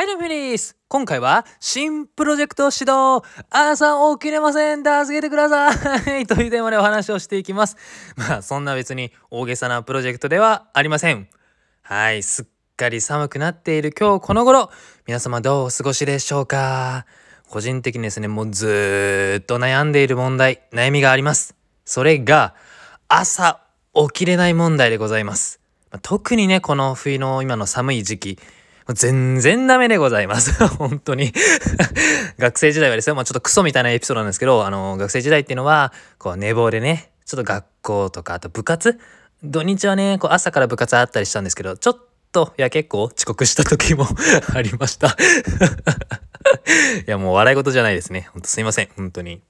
はい、どうもです。今回は、新プロジェクト始動朝起きれません助けてください というテーマでお話をしていきます。まあ、そんな別に大げさなプロジェクトではありません。はい、すっかり寒くなっている今日この頃、皆様どうお過ごしでしょうか個人的にですね、もうずっと悩んでいる問題、悩みがあります。それが、朝起きれない問題でございます。特にね、この冬の今の寒い時期、全然ダメでございます。本当に学生時代はですよ、まあ、ちょっとクソみたいなエピソードなんですけど、あの、学生時代っていうのは、こう、寝坊でね、ちょっと学校とか、あと部活？土日はね、こう、朝から部活あったりしたんですけど、ちょっと、いや、結構遅刻した時も ありました いや、もう笑い事じゃないですね。ほんとすいません。本当に。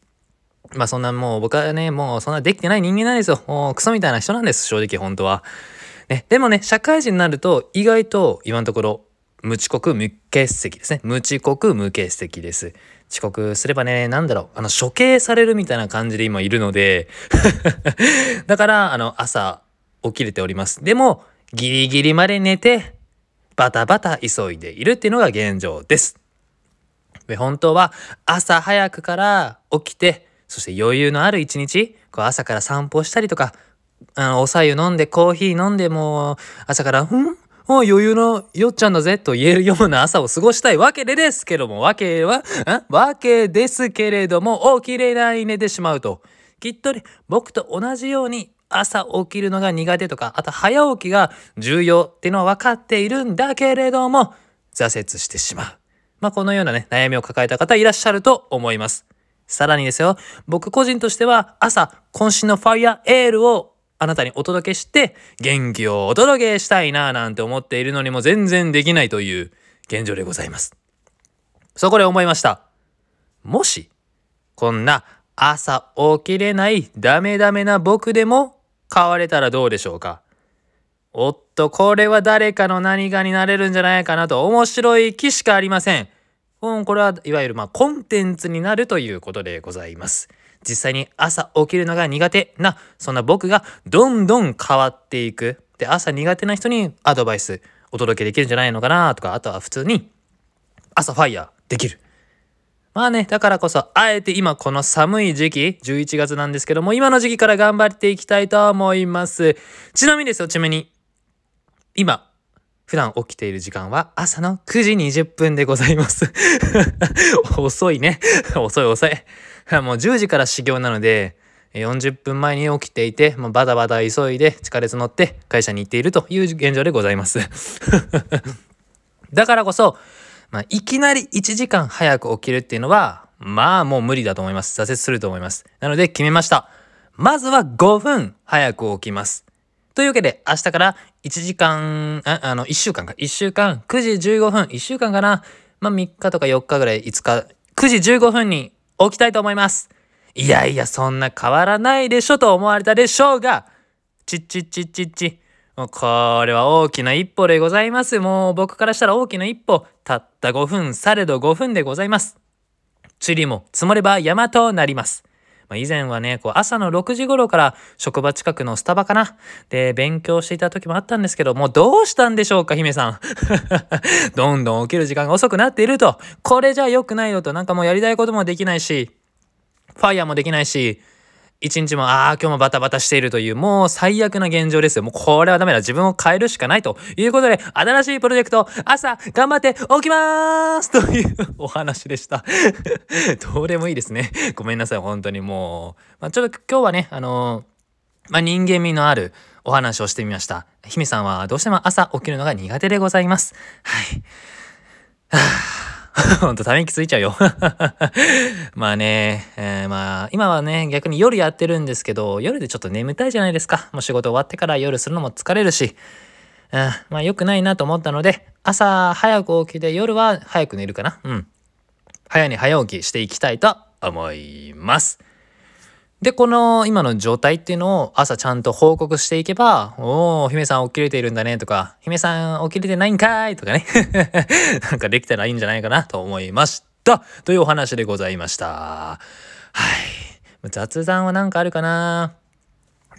まあそんなもう僕はね、もうそんなできてない人間なんですよ。もうクソみたいな人なんです、正直本当は。ね、でもね、社会人になると意外と今のところ無遅刻無欠席ですね。無遅刻無欠席です。遅刻すればね、なんだろう、あの、処刑されるみたいな感じで今いるので だから、あの、朝起きれております。でも、ギリギリまで寝て、バタバタ急いでいるっていうのが現状です。で本当は朝早くから起きて、そして余裕のある一日、こう朝から散歩したりとか、あの、おさゆ飲んでコーヒー飲んでも朝から、んもう余裕のよっちゃんだぜと言えるような朝を過ごしたいわけでですけども、わけは、わけですけれども、起きれない寝てしまうと。きっとね、僕と同じように朝起きるのが苦手とか、あと早起きが重要っていうのは分かっているんだけれども、挫折してしまう。まあ、このようなね、悩みを抱えた方いらっしゃると思います。さらにですよ、僕個人としては朝、渾身のファイアエールをあなたにお届けして元気をお届けしたいななんて思っているのにも全然できないという現状でございます。そこで思いました。もし、こんな朝起きれないダメダメな僕でも変われたらどうでしょうか？おっと、これは誰かの何かになれるんじゃないかなと面白い気しかありません。これはいわゆるまあコンテンツになるということでございます。実際に朝起きるのが苦手な、そんな僕がどんどん変わっていく。で、朝苦手な人にアドバイスお届けできるんじゃないのかなとか、あとは普通に朝ファイヤーできる。まあね、だからこそ、あえて今この寒い時期、11月なんですけども、今の時期から頑張っていきたいと思います。ちなみにですよ、ちなみに、今、普段起きている時間は朝の9時20分でございます 遅いね。遅い遅い。もう10時から始業なので、40分前に起きていて、もうバタバタ急いで地下鉄乗って会社に行っているという現状でございます だからこそ、まあ、いきなり1時間早く起きるっていうのは、まあもう無理だと思います。挫折すると思います。なので決めました。まずは5分早く起きます。というわけで、明日から1時間、ああの、1週間か。1週間、9時15分、1週間かな。まあ3日とか4日ぐらい、5日、9時15分に起きたいと思います。いやいや、そんな変わらないでしょと思われたでしょうが、ちっちっちっちっち。もうこれは大きな一歩でございます。もう僕からしたら大きな一歩。たった5分、されど5分でございます。塵も積もれば山となります。まあ、以前はね、こう朝の6時頃から職場近くのスタバかなで勉強していた時もあったんですけど、もうどうしたんでしょうか、姫さん。どんどん起きる時間が遅くなっていると。これじゃ良くないよと。なんかもうやりたいこともできないし、ファイヤーもできないし、一日も、ああ、今日もバタバタしているという、もう最悪な現状ですよ。もうこれはダメだ。自分を変えるしかないということで、新しいプロジェクト、朝、頑張って起きまーすというお話でした。どうでもいいですね。ごめんなさい。本当にもう。まあ、ちょっと今日はね、あのー、まあ、人間味のあるお話をしてみました。姫さんはどうしても朝起きるのが苦手でございます。はい。はあほんとため息ついちゃうよ。まあね、えー、まあ今はね逆に夜やってるんですけど夜でちょっと眠たいじゃないですか。もう仕事終わってから夜するのも疲れるし、うん、まあ良くないなと思ったので朝早く起きて夜は早く寝るかな。うん。早寝早起きしていきたいと思います。で、この今の状態っていうのを朝ちゃんと報告していけば、おお、姫さん起きれているんだねとか、姫さん起きれてないんかいとかね なんかできたらいいんじゃないかなと思いました。というお話でございました。はい。雑談は何かあるかな？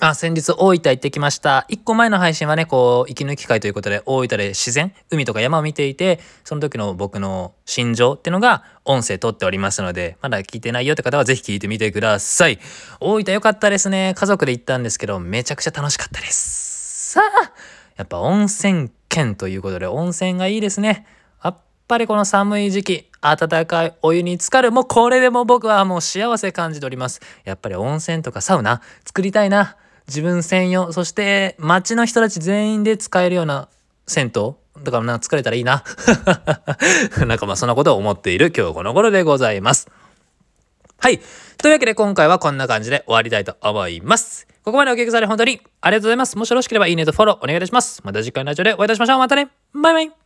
あ、先日大分行ってきました。一個前の配信はね、こう、息抜き会ということで、大分で自然、海とか山を見ていて、その時の僕の心情ってのが音声撮っておりますので、まだ聞いてないよって方はぜひ聞いてみてください。大分良かったですね。家族で行ったんですけど、めちゃくちゃ楽しかったです。さあ、やっぱ温泉県ということで、温泉がいいですね。やっぱりこの寒い時期、温かいお湯に浸かる。もうこれでも僕はもう幸せ感じております。やっぱり温泉とかサウナ作りたいな。自分専用、そして街の人たち全員で使えるような銭湯だからな、疲れたらいいな。なんかまあそんなことを思っている今日この頃でございます。はい。というわけで今回はこんな感じで終わりたいと思います。ここまでお聞きくだされ本当にありがとうございます。もしよろしければいいねとフォローお願いいたします。また次回のラジオでお会いいたしましょう。またね。バイバイ。